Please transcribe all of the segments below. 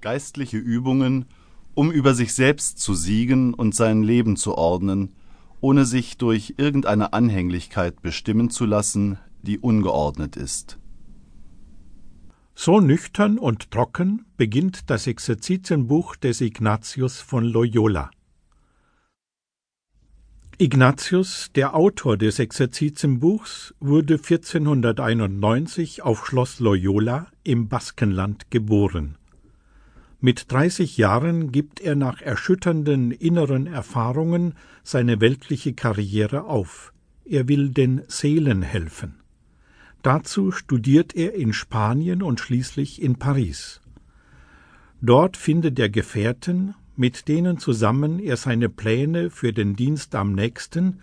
Geistliche Übungen, um über sich selbst zu siegen und sein Leben zu ordnen, ohne sich durch irgendeine Anhänglichkeit bestimmen zu lassen, die ungeordnet ist. So nüchtern und trocken beginnt das Exerzitienbuch des Ignatius von Loyola. Ignatius, der Autor des Exerzitienbuchs, wurde 1491 auf Schloss Loyola im Baskenland geboren. Mit 30 Jahren gibt er nach erschütternden inneren Erfahrungen seine weltliche Karriere auf. Er will den Seelen helfen. Dazu studiert er in Spanien und schließlich in Paris. Dort findet er Gefährten, mit denen zusammen er seine Pläne für den Dienst am nächsten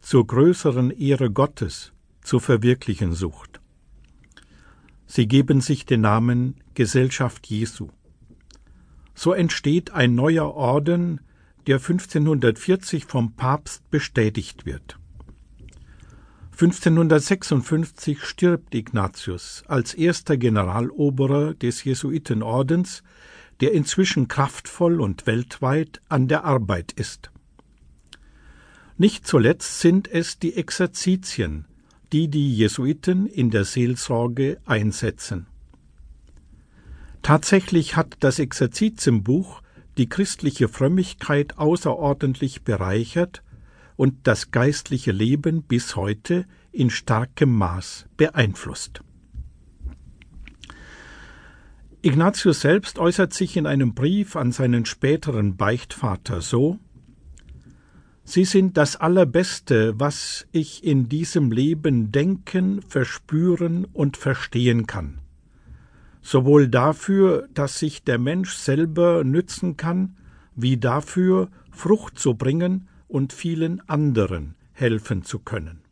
zur größeren Ehre Gottes zu verwirklichen sucht. Sie geben sich den Namen Gesellschaft Jesu. So entsteht ein neuer Orden, der 1540 vom Papst bestätigt wird. 1556 stirbt Ignatius als erster Generaloberer des Jesuitenordens, der inzwischen kraftvoll und weltweit an der Arbeit ist. Nicht zuletzt sind es die Exerzitien, die die Jesuiten in der Seelsorge einsetzen. Tatsächlich hat das Exerzitienbuch die christliche Frömmigkeit außerordentlich bereichert und das geistliche Leben bis heute in starkem Maß beeinflusst. Ignatius selbst äußert sich in einem Brief an seinen späteren Beichtvater so Sie sind das Allerbeste, was ich in diesem Leben denken, verspüren und verstehen kann sowohl dafür, dass sich der Mensch selber nützen kann, wie dafür, Frucht zu bringen und vielen anderen helfen zu können.